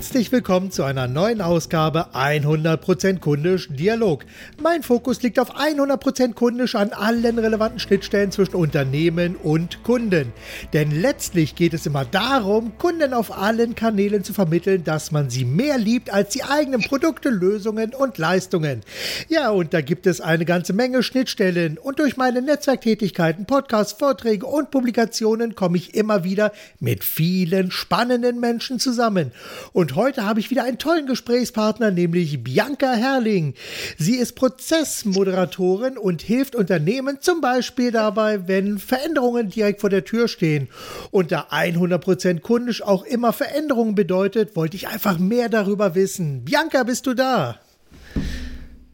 Herzlich willkommen zu einer neuen Ausgabe 100% kundisch Dialog. Mein Fokus liegt auf 100% kundisch an allen relevanten Schnittstellen zwischen Unternehmen und Kunden. Denn letztlich geht es immer darum, Kunden auf allen Kanälen zu vermitteln, dass man sie mehr liebt als die eigenen Produkte, Lösungen und Leistungen. Ja, und da gibt es eine ganze Menge Schnittstellen und durch meine Netzwerktätigkeiten, Podcasts, Vorträge und Publikationen komme ich immer wieder mit vielen spannenden Menschen zusammen. Und heute habe ich wieder einen tollen Gesprächspartner, nämlich Bianca Herrling. Sie ist Prozessmoderatorin und hilft Unternehmen zum Beispiel dabei, wenn Veränderungen direkt vor der Tür stehen. Und da 100% kundisch auch immer Veränderungen bedeutet, wollte ich einfach mehr darüber wissen. Bianca, bist du da?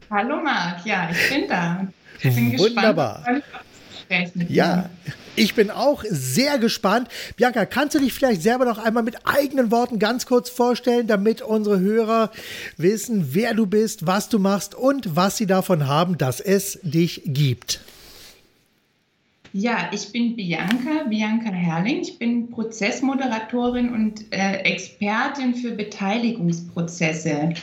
Hallo Marc, ja, ich bin da. Ich bin Wunderbar. Gespannt, ja, ich bin auch sehr gespannt. Bianca, kannst du dich vielleicht selber noch einmal mit eigenen Worten ganz kurz vorstellen, damit unsere Hörer wissen, wer du bist, was du machst und was sie davon haben, dass es dich gibt? Ja, ich bin Bianca, Bianca Herrling. Ich bin Prozessmoderatorin und äh, Expertin für Beteiligungsprozesse.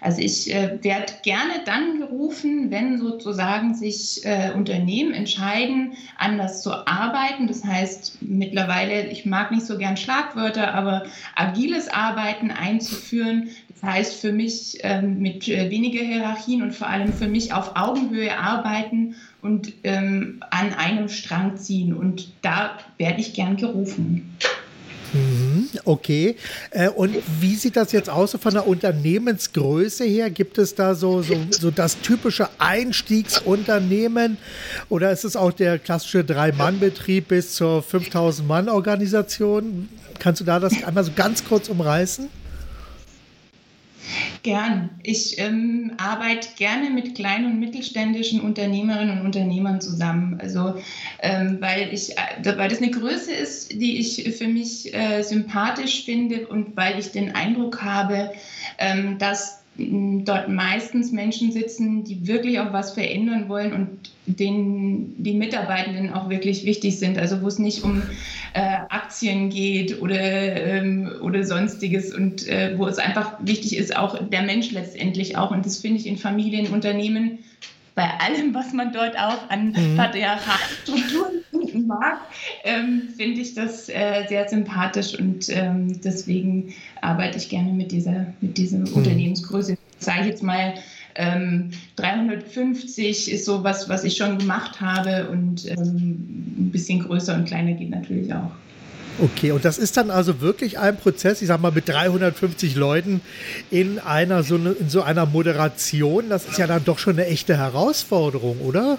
Also ich äh, werde gerne dann gerufen, wenn sozusagen sich äh, Unternehmen entscheiden, anders zu arbeiten. Das heißt mittlerweile, ich mag nicht so gern Schlagwörter, aber agiles Arbeiten einzuführen. Das heißt für mich ähm, mit äh, weniger Hierarchien und vor allem für mich auf Augenhöhe arbeiten und ähm, an einem Strang ziehen. Und da werde ich gern gerufen. Mhm, okay. Äh, und wie sieht das jetzt aus von der Unternehmensgröße her? Gibt es da so, so, so das typische Einstiegsunternehmen oder ist es auch der klassische Drei-Mann-Betrieb bis zur 5000-Mann-Organisation? Kannst du da das einmal so ganz kurz umreißen? Gern. Ich ähm, arbeite gerne mit kleinen und mittelständischen Unternehmerinnen und Unternehmern zusammen. Also, ähm, weil, ich, äh, weil das eine Größe ist, die ich für mich äh, sympathisch finde und weil ich den Eindruck habe, ähm, dass dort meistens Menschen sitzen, die wirklich auch was verändern wollen und denen die Mitarbeitenden auch wirklich wichtig sind. Also wo es nicht um äh, Aktien geht oder, ähm, oder sonstiges und äh, wo es einfach wichtig ist, auch der Mensch letztendlich auch. Und das finde ich in Familienunternehmen bei allem, was man dort auch an mhm. patriarchalischen Strukturen finden mag, ähm, finde ich das äh, sehr sympathisch und ähm, deswegen arbeite ich gerne mit dieser, mit dieser mhm. Unternehmensgröße. Sage ich jetzt mal, ähm, 350 ist so was, was ich schon gemacht habe und ähm, ein bisschen größer und kleiner geht natürlich auch. Okay, und das ist dann also wirklich ein Prozess, ich sag mal, mit 350 Leuten in einer so, ne, in so einer Moderation. Das ist ja dann doch schon eine echte Herausforderung, oder?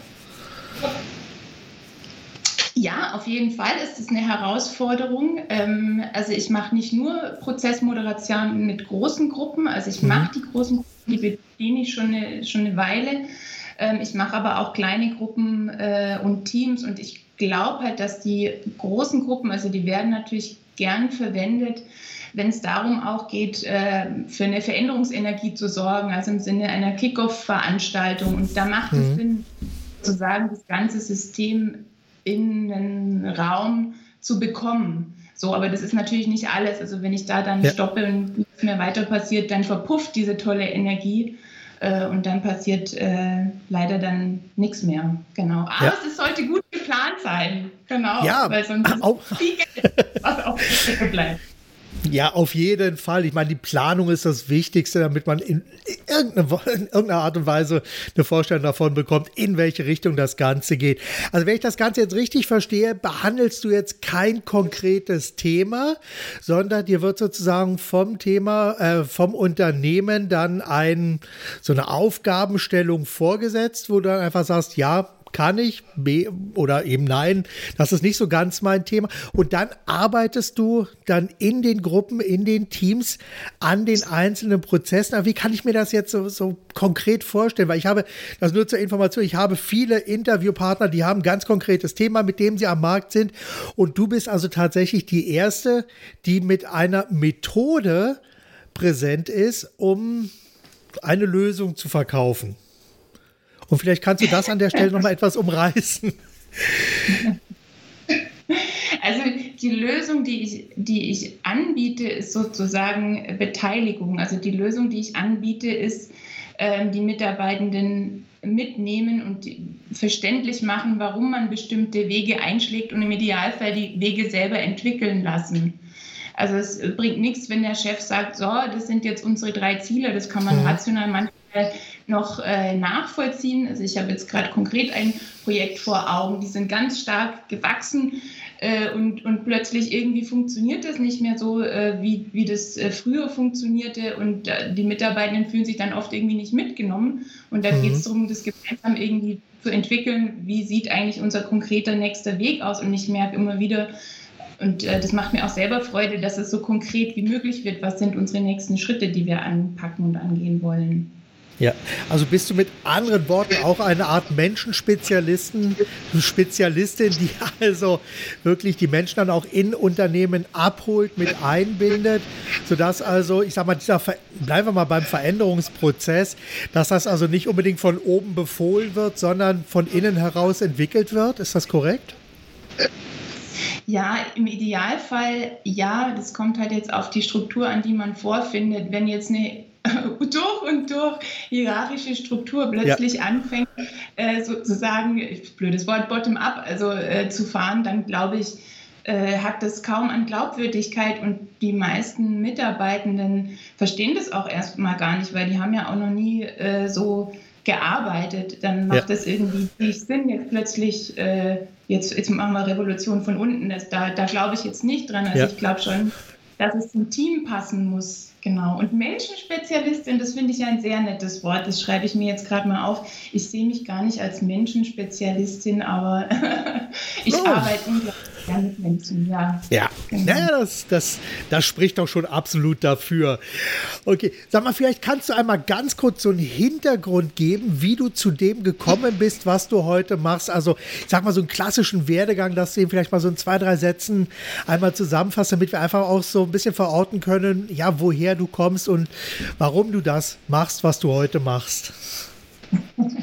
Ja, auf jeden Fall ist es eine Herausforderung. Ähm, also ich mache nicht nur Prozessmoderation mit großen Gruppen, also ich mache mhm. die großen Gruppen, die bediene ich schon eine, schon eine Weile. Ähm, ich mache aber auch kleine Gruppen äh, und Teams und ich glaube halt, dass die großen Gruppen, also die werden natürlich gern verwendet, wenn es darum auch geht, äh, für eine Veränderungsenergie zu sorgen, also im Sinne einer Kickoff-Veranstaltung. Und da macht mhm. es Sinn, sozusagen das ganze System in den Raum zu bekommen. So, aber das ist natürlich nicht alles. Also wenn ich da dann ja. stoppe und nichts mehr weiter passiert, dann verpufft diese tolle Energie äh, und dann passiert äh, leider dann nichts mehr. Genau. Aber ja. es sollte gut geplant sein. Genau. Ja, weil sonst ist auch. viel Geld, was auf der bleibt. Ja, auf jeden Fall. Ich meine, die Planung ist das Wichtigste, damit man in irgendeiner, in irgendeiner Art und Weise eine Vorstellung davon bekommt, in welche Richtung das Ganze geht. Also wenn ich das Ganze jetzt richtig verstehe, behandelst du jetzt kein konkretes Thema, sondern dir wird sozusagen vom Thema, äh, vom Unternehmen dann ein, so eine Aufgabenstellung vorgesetzt, wo du dann einfach sagst, ja, kann ich, B oder eben nein, das ist nicht so ganz mein Thema. Und dann arbeitest du dann in den Gruppen, in den Teams an den einzelnen Prozessen. Aber wie kann ich mir das jetzt so, so konkret vorstellen? Weil ich habe, das nur zur Information, ich habe viele Interviewpartner, die haben ein ganz konkretes Thema, mit dem sie am Markt sind. Und du bist also tatsächlich die Erste, die mit einer Methode präsent ist, um eine Lösung zu verkaufen. Und vielleicht kannst du das an der Stelle noch mal etwas umreißen. Also die Lösung, die ich, die ich anbiete, ist sozusagen Beteiligung. Also die Lösung, die ich anbiete, ist, ähm, die Mitarbeitenden mitnehmen und verständlich machen, warum man bestimmte Wege einschlägt und im Idealfall die Wege selber entwickeln lassen. Also es bringt nichts, wenn der Chef sagt, so, das sind jetzt unsere drei Ziele, das kann man mhm. rational manchmal noch äh, nachvollziehen. Also ich habe jetzt gerade konkret ein Projekt vor Augen, die sind ganz stark gewachsen äh, und, und plötzlich irgendwie funktioniert das nicht mehr so, äh, wie, wie das äh, früher funktionierte und äh, die Mitarbeitenden fühlen sich dann oft irgendwie nicht mitgenommen und da mhm. geht es darum, das gemeinsam irgendwie zu entwickeln, wie sieht eigentlich unser konkreter nächster Weg aus und ich merke immer wieder, und äh, das macht mir auch selber Freude, dass es so konkret wie möglich wird. Was sind unsere nächsten Schritte, die wir anpacken und angehen wollen? Ja, also bist du mit anderen Worten auch eine Art Menschenspezialisten, Spezialistin, die also wirklich die Menschen dann auch in Unternehmen abholt, mit einbindet, sodass also, ich sag mal, dieser, bleiben wir mal beim Veränderungsprozess, dass das also nicht unbedingt von oben befohlen wird, sondern von innen heraus entwickelt wird. Ist das korrekt? Ja, im Idealfall ja. Das kommt halt jetzt auf die Struktur an, die man vorfindet. Wenn jetzt eine durch und durch hierarchische Struktur plötzlich ja. anfängt, äh, sozusagen, blödes Wort, bottom-up, also äh, zu fahren, dann glaube ich, äh, hat das kaum an Glaubwürdigkeit und die meisten Mitarbeitenden verstehen das auch erstmal gar nicht, weil die haben ja auch noch nie äh, so gearbeitet. Dann macht ja. irgendwie nicht Sinn, jetzt plötzlich, äh, jetzt, jetzt machen wir Revolution von unten. Das, da da glaube ich jetzt nicht dran. Also ja. ich glaube schon, dass es zum Team passen muss. Genau. Und Menschenspezialistin, das finde ich ein sehr nettes Wort. Das schreibe ich mir jetzt gerade mal auf. Ich sehe mich gar nicht als Menschenspezialistin, aber ich oh. arbeite unglaublich gerne mit Menschen, ja. Ja, genau. naja, das, das, das spricht doch schon absolut dafür. Okay, sag mal, vielleicht kannst du einmal ganz kurz so einen Hintergrund geben, wie du zu dem gekommen bist, was du heute machst. Also, ich sag mal, so einen klassischen Werdegang, dass du ihn vielleicht mal so in zwei, drei Sätzen einmal zusammenfasst, damit wir einfach auch so ein bisschen verorten können, ja, woher du kommst und warum du das machst, was du heute machst.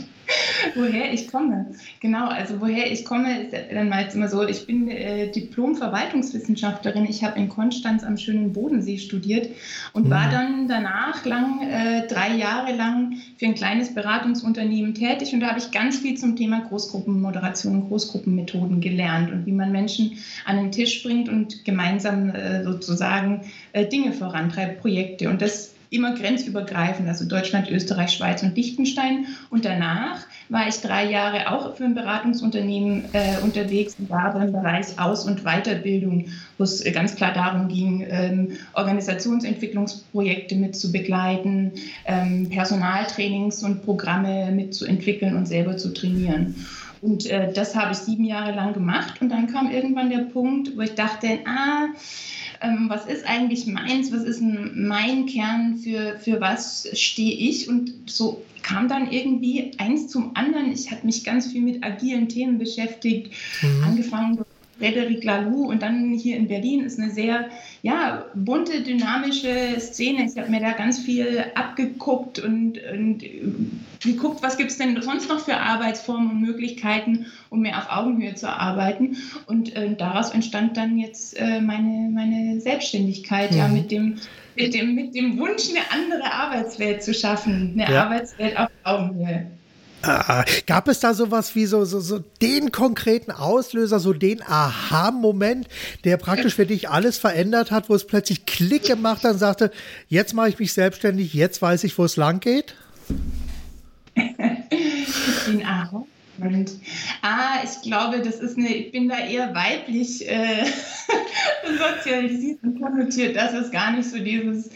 woher ich komme. Genau, also woher ich komme, ist dann meist immer so, ich bin äh, Diplom-Verwaltungswissenschaftlerin. Ich habe in Konstanz am schönen Bodensee studiert und mhm. war dann danach lang, äh, drei Jahre lang für ein kleines Beratungsunternehmen tätig und da habe ich ganz viel zum Thema Großgruppenmoderation und Großgruppenmethoden gelernt und wie man Menschen an den Tisch bringt und gemeinsam äh, sozusagen äh, Dinge vorantreibt, Projekte. Und das immer grenzübergreifend, also Deutschland, Österreich, Schweiz und Liechtenstein. Und danach war ich drei Jahre auch für ein Beratungsunternehmen äh, unterwegs und war im Bereich Aus- und Weiterbildung, wo es ganz klar darum ging, ähm, Organisationsentwicklungsprojekte mit zu begleiten, ähm, Personaltrainings und Programme mitzuentwickeln und selber zu trainieren. Und äh, das habe ich sieben Jahre lang gemacht. Und dann kam irgendwann der Punkt, wo ich dachte, ah, ähm, was ist eigentlich meins, was ist mein Kern, für, für was stehe ich und so kam dann irgendwie eins zum anderen. Ich habe mich ganz viel mit agilen Themen beschäftigt, mhm. angefangen Frederic Laloux und dann hier in Berlin ist eine sehr ja, bunte, dynamische Szene. Ich habe mir da ganz viel abgeguckt und, und geguckt, was gibt es denn sonst noch für Arbeitsformen und Möglichkeiten, um mehr auf Augenhöhe zu arbeiten. Und äh, daraus entstand dann jetzt äh, meine, meine Selbstständigkeit, mhm. ja, mit dem, mit, dem, mit dem Wunsch, eine andere Arbeitswelt zu schaffen, eine ja. Arbeitswelt auf Augenhöhe. Ah, gab es da sowas wie so, so, so den konkreten Auslöser, so den Aha-Moment, der praktisch für dich alles verändert hat, wo es plötzlich Klick gemacht hat und sagte, jetzt mache ich mich selbstständig, jetzt weiß ich, wo es lang geht? den Aha. Und, ah, ich glaube, das ist eine, ich bin da eher weiblich äh, sozialisiert und konnotiert, dass es gar nicht so dieses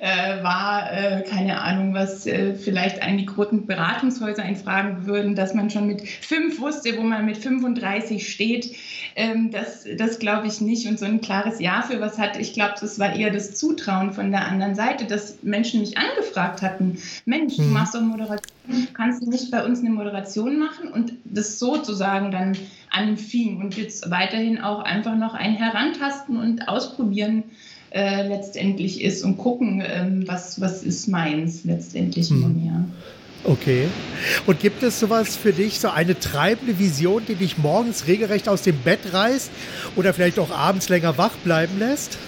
äh, war, äh, keine Ahnung, was äh, vielleicht einen die großen Beratungshäuser einfragen würden, dass man schon mit fünf wusste, wo man mit 35 steht. Ähm, das das glaube ich nicht. Und so ein klares Ja für was hat, ich glaube, das war eher das Zutrauen von der anderen Seite, dass Menschen mich angefragt hatten. Mensch, du mhm. machst doch Moderation, kannst du nicht bei uns eine Moderation machen? Und das sozusagen dann anfing und jetzt weiterhin auch einfach noch ein Herantasten und Ausprobieren äh, letztendlich ist und gucken, ähm, was, was ist meins letztendlich mhm. immer mehr. Okay. Und gibt es sowas für dich, so eine treibende Vision, die dich morgens regelrecht aus dem Bett reißt oder vielleicht auch abends länger wach bleiben lässt?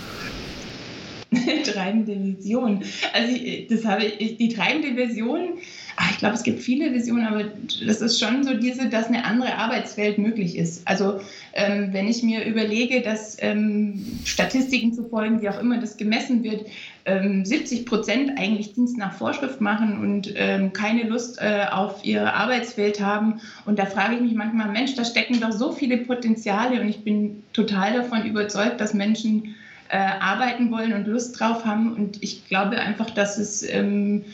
treibende Vision. Also das habe ich, die treibende Vision, ach, ich glaube, es gibt viele Visionen, aber das ist schon so diese, dass eine andere Arbeitswelt möglich ist. Also ähm, wenn ich mir überlege, dass ähm, Statistiken zu folgen, wie auch immer das gemessen wird, ähm, 70 Prozent eigentlich Dienst nach Vorschrift machen und ähm, keine Lust äh, auf ihre Arbeitswelt haben. Und da frage ich mich manchmal, Mensch, da stecken doch so viele Potenziale und ich bin total davon überzeugt, dass Menschen äh, arbeiten wollen und Lust drauf haben. Und ich glaube einfach, dass es ähm,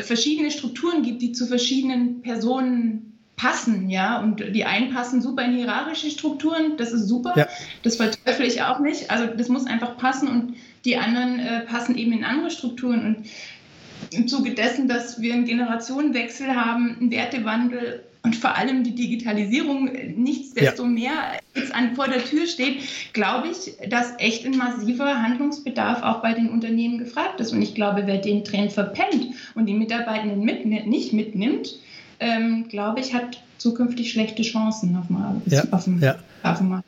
verschiedene Strukturen gibt, die zu verschiedenen Personen passen, ja, und die einen passen super in hierarchische Strukturen, das ist super, ja. das verteufle ich auch nicht, also das muss einfach passen und die anderen äh, passen eben in andere Strukturen. Und im Zuge dessen, dass wir einen Generationenwechsel haben, einen Wertewandel und vor allem die Digitalisierung nichtsdestomehr ja. jetzt an, vor der Tür steht, glaube ich, dass echt ein massiver Handlungsbedarf auch bei den Unternehmen gefragt ist. Und ich glaube, wer den Trend verpennt und die Mitarbeitenden mit, nicht mitnimmt, ähm, glaube ich, hat zukünftig schlechte Chancen auf dem, ja. auf dem, ja. auf dem Markt.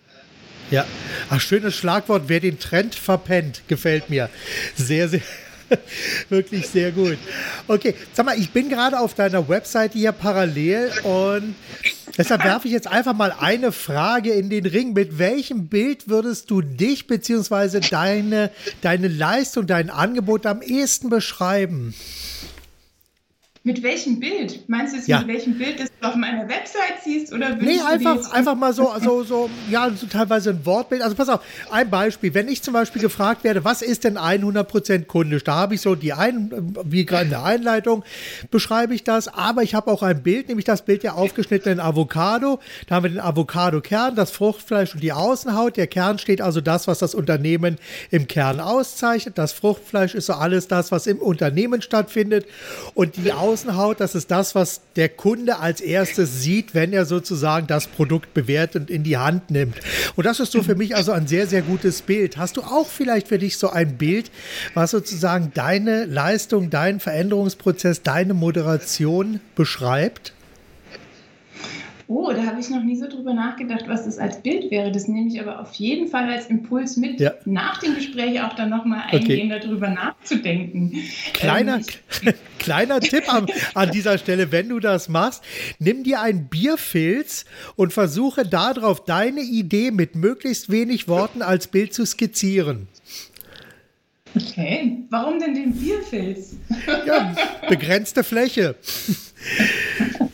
Ja, ach, schönes Schlagwort. Wer den Trend verpennt, gefällt mir. Sehr, sehr, Wirklich sehr gut. Okay, sag mal, ich bin gerade auf deiner Webseite hier parallel und deshalb werfe ich jetzt einfach mal eine Frage in den Ring. Mit welchem Bild würdest du dich bzw. Deine, deine Leistung, dein Angebot am ehesten beschreiben? Mit welchem Bild? Meinst du jetzt, ja. mit welchem Bild das du auf meiner Website siehst? Oder nee, einfach, einfach mal so, so, so, ja, so teilweise ein Wortbild. Also pass auf, ein Beispiel. Wenn ich zum Beispiel gefragt werde, was ist denn 100% kundisch? Da habe ich so die ein, wie gerade in der Einleitung beschreibe ich das, aber ich habe auch ein Bild, nämlich das Bild der aufgeschnittenen Avocado. Da haben wir den Avocado-Kern, das Fruchtfleisch und die Außenhaut. Der Kern steht also das, was das Unternehmen im Kern auszeichnet. Das Fruchtfleisch ist so alles das, was im Unternehmen stattfindet. Und die Außenhaut Außenhaut, das ist das, was der Kunde als erstes sieht, wenn er sozusagen das Produkt bewertet und in die Hand nimmt. Und das ist so für mich also ein sehr, sehr gutes Bild. Hast du auch vielleicht für dich so ein Bild, was sozusagen deine Leistung, deinen Veränderungsprozess, deine Moderation beschreibt? Oh, da habe ich noch nie so drüber nachgedacht, was das als Bild wäre. Das nehme ich aber auf jeden Fall als Impuls mit, ja. nach dem Gespräch auch dann nochmal eingehen, okay. darüber nachzudenken. Kleiner, ähm, kleiner Tipp an, an, dieser Stelle, wenn du das machst, nimm dir ein Bierfilz und versuche darauf deine Idee mit möglichst wenig Worten als Bild zu skizzieren. Okay, warum denn den Bierfilz? Ja, begrenzte Fläche.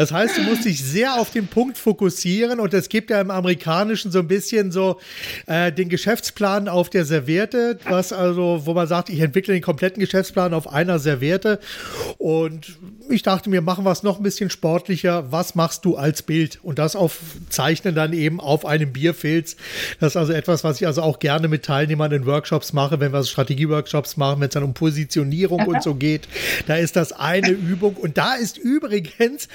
Das heißt, du musst dich sehr auf den Punkt fokussieren und es gibt ja im Amerikanischen so ein bisschen so äh, den Geschäftsplan auf der Serviette, was also, wo man sagt, ich entwickle den kompletten Geschäftsplan auf einer Serviette und ich dachte mir, machen wir es noch ein bisschen sportlicher. Was machst du als Bild? Und das aufzeichnen dann eben auf einem Bierfilz. Das ist also etwas, was ich also auch gerne mit Teilnehmern in Workshops mache, wenn wir Strategieworkshops machen, wenn es dann um Positionierung und so geht. Da ist das eine Übung und da ist übrigens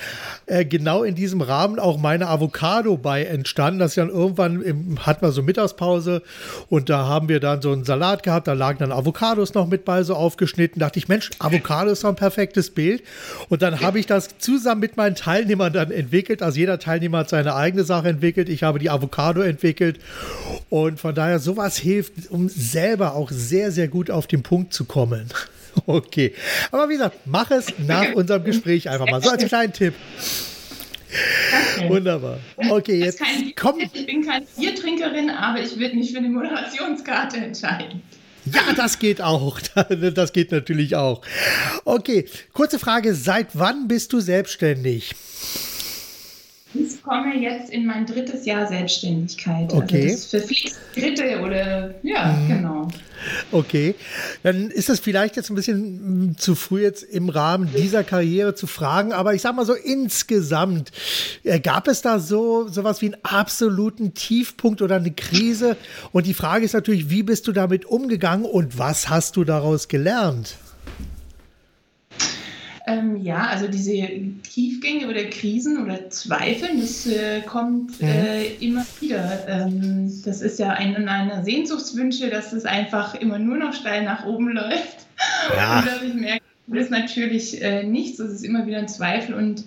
äh, genau in diesem Rahmen auch meine Avocado bei entstanden. Das ist dann irgendwann im, hatten wir so Mittagspause und da haben wir dann so einen Salat gehabt. Da lagen dann Avocados noch mit bei, so aufgeschnitten. Da dachte ich, Mensch, Avocado ist doch ein perfektes Bild. Und dann habe ich das zusammen mit meinen Teilnehmern dann entwickelt. Also jeder Teilnehmer hat seine eigene Sache entwickelt. Ich habe die Avocado entwickelt. Und von daher, sowas hilft, um selber auch sehr, sehr gut auf den Punkt zu kommen. Okay. Aber wie gesagt, mach es nach unserem Gespräch einfach mal. So als kleinen Tipp. Okay. Wunderbar. Okay, jetzt komm. Ich bin keine Biertrinkerin, aber ich würde mich für eine Moderationskarte entscheiden. Ja, das geht auch. Das geht natürlich auch. Okay, kurze Frage. Seit wann bist du selbstständig? Ich komme jetzt in mein drittes Jahr Selbstständigkeit. Also okay. Also das verflixt dritte oder ja, mhm. genau. Okay, dann ist das vielleicht jetzt ein bisschen mm, zu früh jetzt im Rahmen dieser Karriere zu fragen, aber ich sag mal so insgesamt, äh, gab es da so sowas wie einen absoluten Tiefpunkt oder eine Krise? Und die Frage ist natürlich, wie bist du damit umgegangen und was hast du daraus gelernt? Ähm, ja, also diese Tiefgänge oder Krisen oder Zweifeln, das äh, kommt mhm. äh, immer wieder. Ähm, das ist ja ein, einer Sehnsuchtswünsche, dass es einfach immer nur noch steil nach oben läuft. Ja. Und dass ich merke, ist natürlich äh, nichts. Es ist immer wieder ein Zweifel und,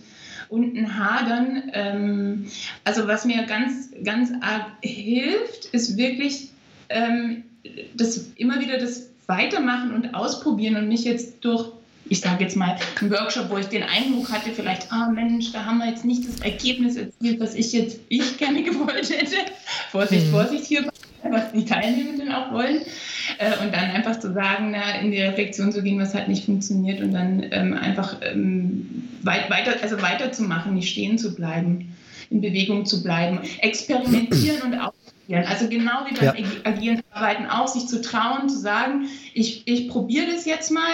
und ein Hadern. Ähm, also was mir ganz, ganz arg hilft, ist wirklich ähm, das immer wieder das Weitermachen und Ausprobieren und mich jetzt durch ich sage jetzt mal, einen Workshop, wo ich den Eindruck hatte, vielleicht, ah Mensch, da haben wir jetzt nicht das Ergebnis erzielt, was ich jetzt ich gerne gewollt hätte. Vorsicht, mhm. Vorsicht hier, was die Teilnehmenden auch wollen. Äh, und dann einfach zu sagen, na, in die Reflexion zu gehen, was halt nicht funktioniert und dann ähm, einfach ähm, weit, weiter, also weiterzumachen, nicht stehen zu bleiben, in Bewegung zu bleiben, experimentieren und auch also genau wie beim ja. agilen Arbeiten auch, sich zu trauen, zu sagen, ich, ich probiere das jetzt mal,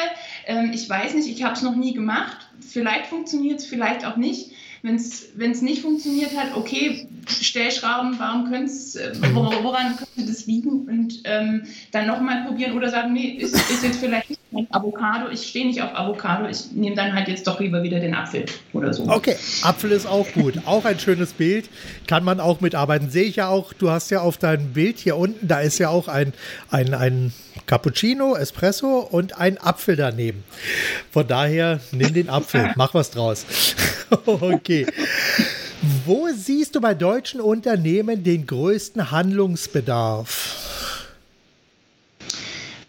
ähm, ich weiß nicht, ich habe es noch nie gemacht, vielleicht funktioniert es, vielleicht auch nicht. Wenn es nicht funktioniert hat, okay, Stellschrauben, warum könnte äh, woran könnte das liegen? Und ähm, dann nochmal probieren oder sagen, nee, ist, ist jetzt vielleicht nicht Avocado, ich stehe nicht auf Avocado, ich nehme dann halt jetzt doch lieber wieder den Apfel oder so. Okay, Apfel ist auch gut. auch ein schönes Bild, kann man auch mitarbeiten. Sehe ich ja auch, du hast ja auf deinem Bild hier unten, da ist ja auch ein, ein, ein Cappuccino, Espresso und ein Apfel daneben. Von daher, nimm den Apfel, mach was draus. okay. Wo siehst du bei deutschen Unternehmen den größten Handlungsbedarf?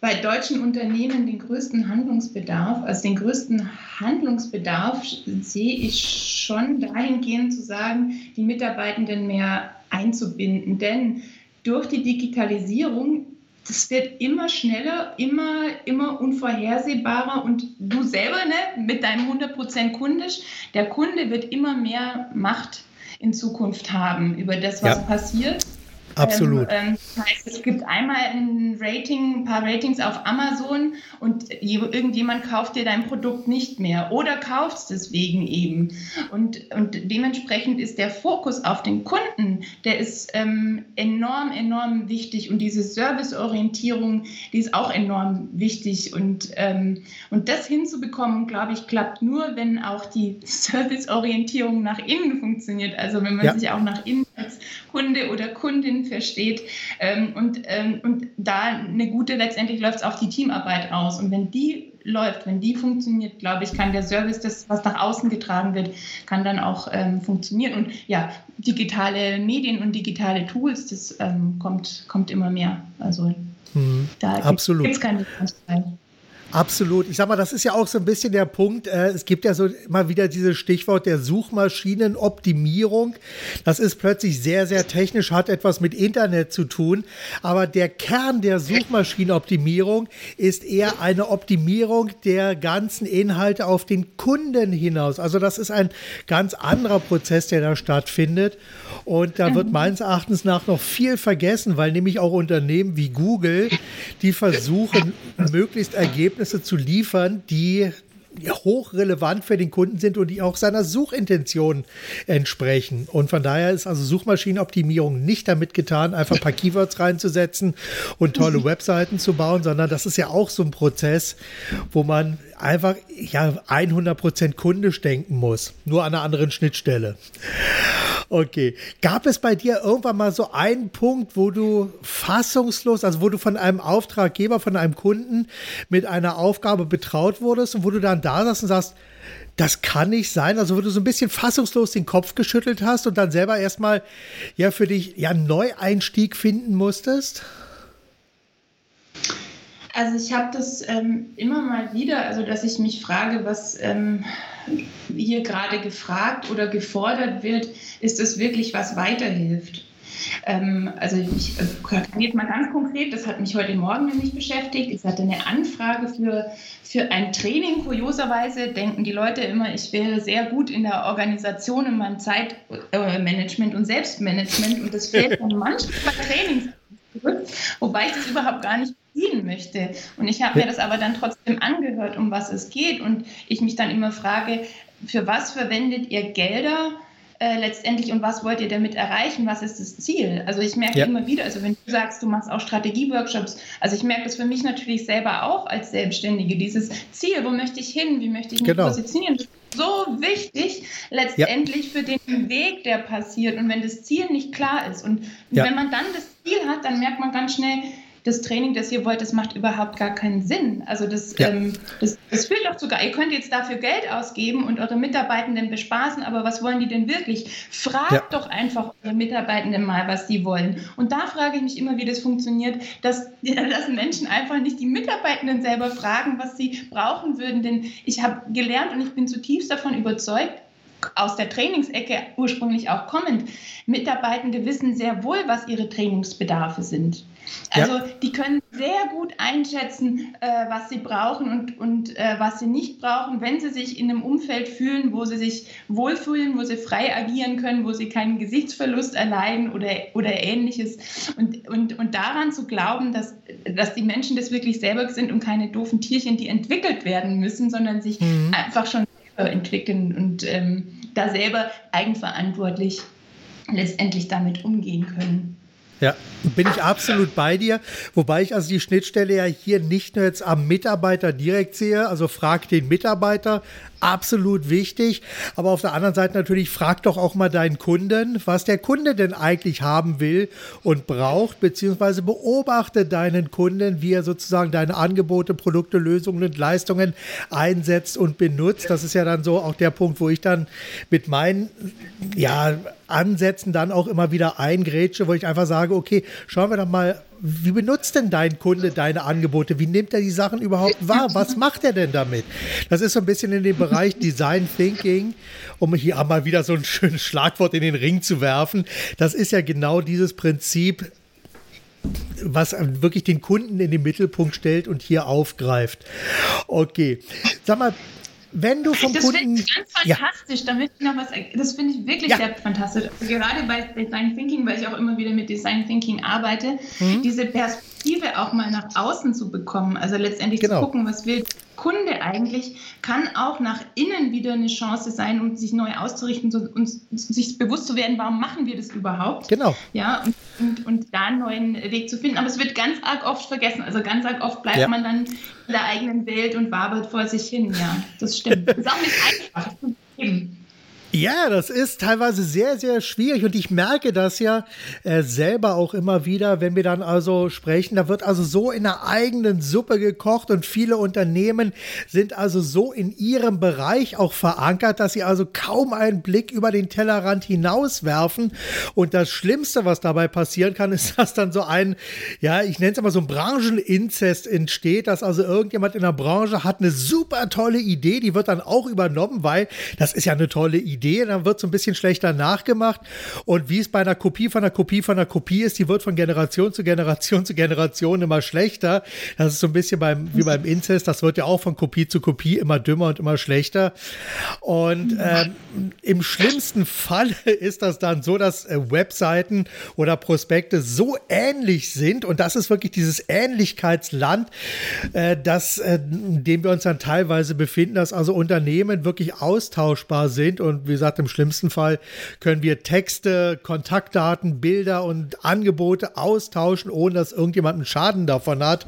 Bei deutschen Unternehmen den größten Handlungsbedarf, also den größten Handlungsbedarf sehe ich schon dahingehend zu sagen, die Mitarbeitenden mehr einzubinden. Denn durch die Digitalisierung das wird immer schneller, immer, immer unvorhersehbarer und du selber ne, mit deinem 100% kundisch, der Kunde wird immer mehr Macht in Zukunft haben über das, was ja. passiert. Absolut. Ähm, das heißt, es gibt einmal ein Rating, ein paar Ratings auf Amazon und irgendjemand kauft dir dein Produkt nicht mehr oder kauft es deswegen eben. Und, und dementsprechend ist der Fokus auf den Kunden, der ist ähm, enorm, enorm wichtig und diese Serviceorientierung, die ist auch enorm wichtig. Und, ähm, und das hinzubekommen, glaube ich, klappt nur, wenn auch die Serviceorientierung nach innen funktioniert. Also wenn man ja. sich auch nach innen als Kunde oder Kundin versteht. Ähm, und, ähm, und da eine gute, letztendlich läuft es auf die Teamarbeit aus. Und wenn die läuft, wenn die funktioniert, glaube ich, kann der Service, das, was nach außen getragen wird, kann dann auch ähm, funktionieren. Und ja, digitale Medien und digitale Tools, das ähm, kommt, kommt immer mehr. Also mhm, da gibt es keine Transparenz. Absolut. Ich sag mal, das ist ja auch so ein bisschen der Punkt. Äh, es gibt ja so immer wieder dieses Stichwort der Suchmaschinenoptimierung. Das ist plötzlich sehr, sehr technisch, hat etwas mit Internet zu tun. Aber der Kern der Suchmaschinenoptimierung ist eher eine Optimierung der ganzen Inhalte auf den Kunden hinaus. Also das ist ein ganz anderer Prozess, der da stattfindet. Und da wird mhm. meines Erachtens nach noch viel vergessen, weil nämlich auch Unternehmen wie Google, die versuchen, möglichst Ergebnisse zu liefern, die hochrelevant für den Kunden sind und die auch seiner Suchintention entsprechen. Und von daher ist also Suchmaschinenoptimierung nicht damit getan, einfach ein paar Keywords reinzusetzen und tolle Webseiten zu bauen, sondern das ist ja auch so ein Prozess, wo man einfach ja 100% kundisch denken muss, nur an einer anderen Schnittstelle. Okay. Gab es bei dir irgendwann mal so einen Punkt, wo du fassungslos, also wo du von einem Auftraggeber, von einem Kunden mit einer Aufgabe betraut wurdest und wo du dann da saßt und sagst, das kann nicht sein. Also, wo du so ein bisschen fassungslos den Kopf geschüttelt hast und dann selber erstmal ja für dich ja einen Neueinstieg finden musstest? Also ich habe das ähm, immer mal wieder, also dass ich mich frage, was ähm, hier gerade gefragt oder gefordert wird, ist es wirklich, was weiterhilft? Ähm, also ich äh, kann jetzt mal ganz konkret, das hat mich heute Morgen nämlich beschäftigt. Ich hatte eine Anfrage für, für ein Training. Kurioserweise denken die Leute immer, ich wäre sehr gut in der Organisation in meinem Zeitmanagement und Selbstmanagement und das fehlt dann manchmal bei Trainings. Wobei ich das überhaupt gar nicht ziehen möchte. Und ich habe mir das aber dann trotzdem angehört, um was es geht. Und ich mich dann immer frage, für was verwendet ihr Gelder? Äh, letztendlich und was wollt ihr damit erreichen? Was ist das Ziel? Also ich merke ja. immer wieder, also wenn du sagst, du machst auch Strategieworkshops, also ich merke das für mich natürlich selber auch als Selbstständige, dieses Ziel, wo möchte ich hin, wie möchte ich mich genau. positionieren, so wichtig letztendlich ja. für den Weg, der passiert und wenn das Ziel nicht klar ist und ja. wenn man dann das Ziel hat, dann merkt man ganz schnell, das Training, das ihr wollt, das macht überhaupt gar keinen Sinn. Also das, ja. ähm, das, das führt doch sogar, ihr könnt jetzt dafür Geld ausgeben und eure Mitarbeitenden bespaßen, aber was wollen die denn wirklich? Fragt ja. doch einfach eure Mitarbeitenden mal, was die wollen. Und da frage ich mich immer, wie das funktioniert, dass, dass Menschen einfach nicht die Mitarbeitenden selber fragen, was sie brauchen würden. Denn ich habe gelernt und ich bin zutiefst davon überzeugt, aus der Trainingsecke ursprünglich auch kommend, Mitarbeitende wissen sehr wohl, was ihre Trainingsbedarfe sind. Also ja. die können sehr gut einschätzen, äh, was sie brauchen und, und äh, was sie nicht brauchen, wenn sie sich in einem Umfeld fühlen, wo sie sich wohlfühlen, wo sie frei agieren können, wo sie keinen Gesichtsverlust erleiden oder, oder ähnliches. Und, und, und daran zu glauben, dass, dass die Menschen das wirklich selber sind und keine doofen Tierchen, die entwickelt werden müssen, sondern sich mhm. einfach schon entwickeln und ähm, da selber eigenverantwortlich letztendlich damit umgehen können. Ja, bin ich absolut bei dir. Wobei ich also die Schnittstelle ja hier nicht nur jetzt am Mitarbeiter direkt sehe, also frag den Mitarbeiter, absolut wichtig. Aber auf der anderen Seite natürlich, frag doch auch mal deinen Kunden, was der Kunde denn eigentlich haben will und braucht, beziehungsweise beobachte deinen Kunden, wie er sozusagen deine Angebote, Produkte, Lösungen und Leistungen einsetzt und benutzt. Das ist ja dann so auch der Punkt, wo ich dann mit meinen, ja, Ansätzen dann auch immer wieder eingrätsche, wo ich einfach sage, okay, schauen wir doch mal wie benutzt denn dein Kunde deine Angebote? Wie nimmt er die Sachen überhaupt wahr? Was macht er denn damit? Das ist so ein bisschen in dem Bereich Design Thinking, um hier mal wieder so ein schönes Schlagwort in den Ring zu werfen. Das ist ja genau dieses Prinzip, was wirklich den Kunden in den Mittelpunkt stellt und hier aufgreift. Okay. Sag mal, wenn du vom das Kunden. Das finde ich ganz fantastisch. Ja. Ich noch was. Das finde ich wirklich ja. sehr fantastisch. Also gerade bei Design Thinking, weil ich auch immer wieder mit Design Thinking arbeite, mhm. diese Perspektive auch mal nach außen zu bekommen. Also letztendlich genau. zu gucken, was will Kunde eigentlich, kann auch nach innen wieder eine Chance sein, um sich neu auszurichten und sich bewusst zu werden, warum machen wir das überhaupt? Genau. Ja, und, und, und da einen neuen Weg zu finden. Aber es wird ganz arg oft vergessen. Also ganz arg oft bleibt ja. man dann in der eigenen Welt und wabert vor sich hin. Ja, das stimmt. Das ist auch nicht einfach. Ja, das ist teilweise sehr, sehr schwierig und ich merke das ja äh, selber auch immer wieder, wenn wir dann also sprechen. Da wird also so in der eigenen Suppe gekocht und viele Unternehmen sind also so in ihrem Bereich auch verankert, dass sie also kaum einen Blick über den Tellerrand hinauswerfen. Und das Schlimmste, was dabei passieren kann, ist, dass dann so ein, ja, ich nenne es immer so ein Brancheninzest entsteht, dass also irgendjemand in der Branche hat eine super tolle Idee, die wird dann auch übernommen, weil das ist ja eine tolle Idee Idee, dann wird es ein bisschen schlechter nachgemacht. Und wie es bei einer Kopie von einer Kopie von einer Kopie ist, die wird von Generation zu Generation zu Generation immer schlechter. Das ist so ein bisschen beim, wie beim Inzest, das wird ja auch von Kopie zu Kopie immer dümmer und immer schlechter. Und ähm, im schlimmsten Fall ist das dann so, dass äh, Webseiten oder Prospekte so ähnlich sind und das ist wirklich dieses Ähnlichkeitsland, äh, das, äh, in dem wir uns dann teilweise befinden, dass also Unternehmen wirklich austauschbar sind und wir gesagt, im schlimmsten Fall können wir Texte, Kontaktdaten, Bilder und Angebote austauschen, ohne dass irgendjemand einen Schaden davon hat.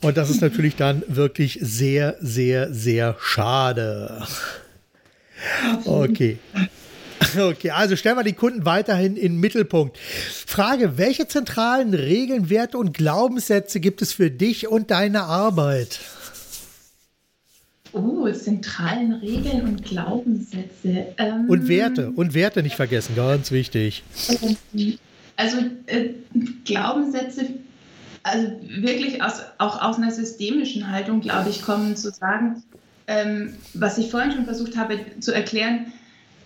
Und das ist natürlich dann wirklich sehr, sehr, sehr schade. Okay. Okay, also stellen wir die Kunden weiterhin in den Mittelpunkt. Frage, welche zentralen Regeln, Werte und Glaubenssätze gibt es für dich und deine Arbeit? Oh, zentralen Regeln und Glaubenssätze. Ähm, und Werte, und Werte nicht vergessen, ganz wichtig. Also äh, Glaubenssätze, also wirklich aus, auch aus einer systemischen Haltung, glaube ich, kommen zu sagen, ähm, was ich vorhin schon versucht habe zu erklären,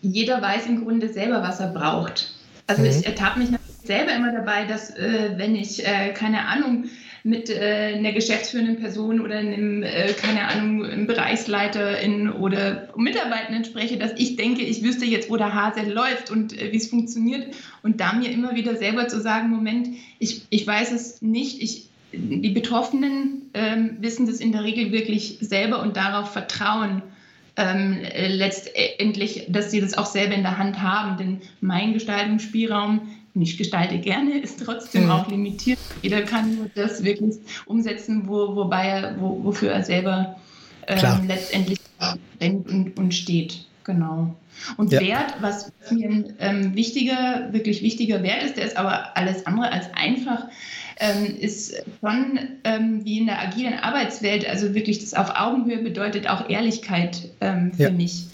jeder weiß im Grunde selber, was er braucht. Also mhm. ich ertappe mich selber immer dabei, dass äh, wenn ich, äh, keine Ahnung, mit äh, einer geschäftsführenden Person oder einem, äh, keine Ahnung, einem Bereichsleiter in, oder Mitarbeitenden spreche, dass ich denke, ich wüsste jetzt, wo der Hase läuft und äh, wie es funktioniert. Und da mir immer wieder selber zu sagen, Moment, ich, ich weiß es nicht, ich, die Betroffenen ähm, wissen das in der Regel wirklich selber und darauf vertrauen. Ähm, letztendlich, dass sie das auch selber in der Hand haben. Denn mein Gestaltungsspielraum ich gestalte gerne, ist trotzdem mhm. auch limitiert. Jeder kann nur das wirklich umsetzen, wo, wobei er, wo, wofür er selber ähm, letztendlich denkt und, und steht. genau. Und ja. Wert, was mir ein ähm, wichtiger, wirklich wichtiger Wert ist, der ist aber alles andere als einfach, ähm, ist schon ähm, wie in der agilen Arbeitswelt, also wirklich das auf Augenhöhe bedeutet auch Ehrlichkeit ähm, für ja. mich.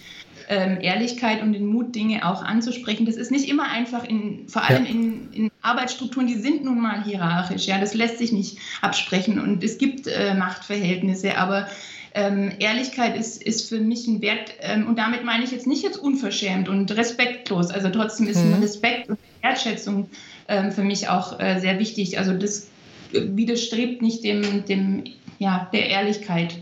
Ähm, Ehrlichkeit und den Mut, Dinge auch anzusprechen. Das ist nicht immer einfach, in, vor allem ja. in, in, Arbeitsstrukturen, die sind nun mal hierarchisch. Ja, das lässt sich nicht absprechen und es gibt äh, Machtverhältnisse, aber ähm, Ehrlichkeit ist, ist für mich ein Wert ähm, und damit meine ich jetzt nicht jetzt unverschämt und respektlos. Also trotzdem ist mhm. Respekt und Wertschätzung ähm, für mich auch äh, sehr wichtig. Also das widerstrebt nicht dem, dem ja, der Ehrlichkeit.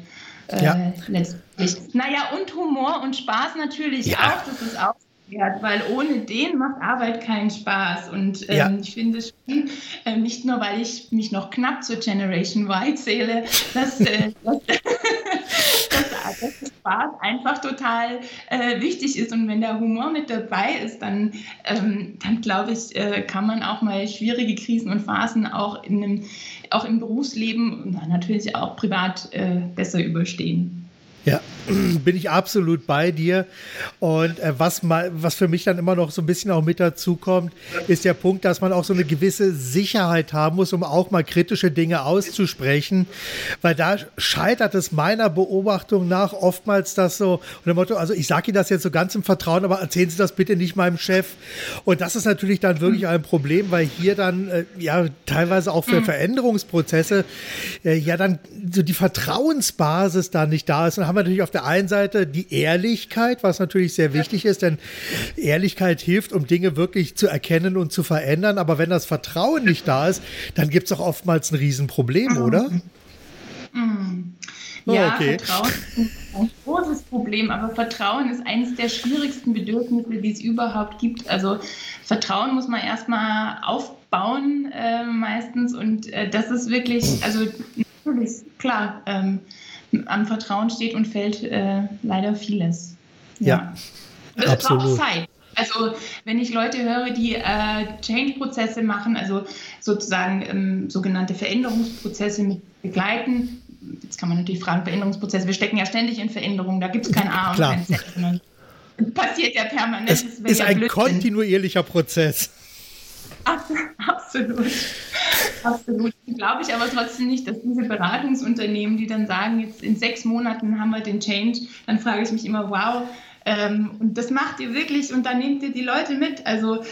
Äh, ja. letztlich. Naja, und Humor und Spaß natürlich ja. auch, das ist auch wert, weil ohne den macht Arbeit keinen Spaß. Und ähm, ja. ich finde es schon, äh, nicht nur, weil ich mich noch knapp zur Generation Y zähle, dass, äh, dass, dass, dass Spaß einfach total äh, wichtig ist. Und wenn der Humor mit dabei ist, dann, ähm, dann glaube ich, äh, kann man auch mal schwierige Krisen und Phasen auch, in einem, auch im Berufsleben und natürlich auch privat äh, besser überstehen. Ja, bin ich absolut bei dir. Und äh, was mal, was für mich dann immer noch so ein bisschen auch mit dazu kommt, ist der Punkt, dass man auch so eine gewisse Sicherheit haben muss, um auch mal kritische Dinge auszusprechen. Weil da scheitert es meiner Beobachtung nach oftmals das so, und Motto, also ich sage Ihnen das jetzt so ganz im Vertrauen, aber erzählen Sie das bitte nicht meinem Chef. Und das ist natürlich dann wirklich ein Problem, weil hier dann äh, ja teilweise auch für mhm. Veränderungsprozesse äh, ja dann so die Vertrauensbasis da nicht da ist. Und haben wir natürlich auf der einen Seite die Ehrlichkeit, was natürlich sehr wichtig ist, denn Ehrlichkeit hilft, um Dinge wirklich zu erkennen und zu verändern. Aber wenn das Vertrauen nicht da ist, dann gibt es auch oftmals ein Riesenproblem, mhm. oder? Mhm. Ja, oh, okay. Vertrauen ist ein großes Problem, aber Vertrauen ist eines der schwierigsten Bedürfnisse, die es überhaupt gibt. Also Vertrauen muss man erstmal aufbauen äh, meistens und äh, das ist wirklich, also natürlich, klar, ähm, am Vertrauen steht und fällt äh, leider vieles. Ja, ja es braucht Zeit. Also wenn ich Leute höre, die äh, Change-Prozesse machen, also sozusagen ähm, sogenannte Veränderungsprozesse mit begleiten, jetzt kann man natürlich fragen, Veränderungsprozesse, wir stecken ja ständig in Veränderungen, da gibt es kein A und kein Z, passiert ja permanent. Es ist ja ein Blödsinn. kontinuierlicher Prozess. Absolut. Absolut. Glaube ich aber trotzdem nicht, dass diese Beratungsunternehmen, die dann sagen, jetzt in sechs Monaten haben wir den Change, dann frage ich mich immer, wow, ähm, und das macht ihr wirklich und dann nehmt ihr die Leute mit. Also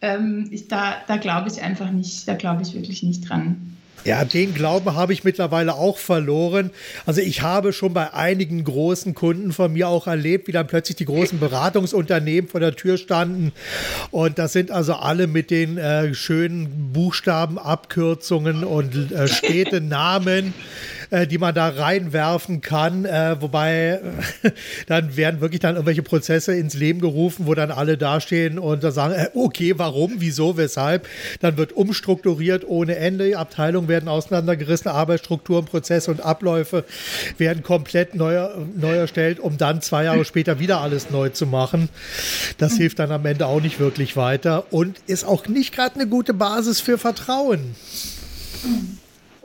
ähm, ich, da, da glaube ich einfach nicht, da glaube ich wirklich nicht dran. Ja, den Glauben habe ich mittlerweile auch verloren. Also ich habe schon bei einigen großen Kunden von mir auch erlebt, wie dann plötzlich die großen Beratungsunternehmen vor der Tür standen. Und das sind also alle mit den äh, schönen Buchstaben, Abkürzungen und äh, Städtenamen. Äh, die man da reinwerfen kann. Äh, wobei äh, dann werden wirklich dann irgendwelche Prozesse ins Leben gerufen, wo dann alle dastehen und da sagen, äh, okay, warum, wieso, weshalb. Dann wird umstrukturiert ohne Ende. Abteilungen werden auseinandergerissen, Arbeitsstrukturen, Prozesse und Abläufe werden komplett neu, neu erstellt, um dann zwei Jahre später wieder alles neu zu machen. Das hilft dann am Ende auch nicht wirklich weiter und ist auch nicht gerade eine gute Basis für Vertrauen.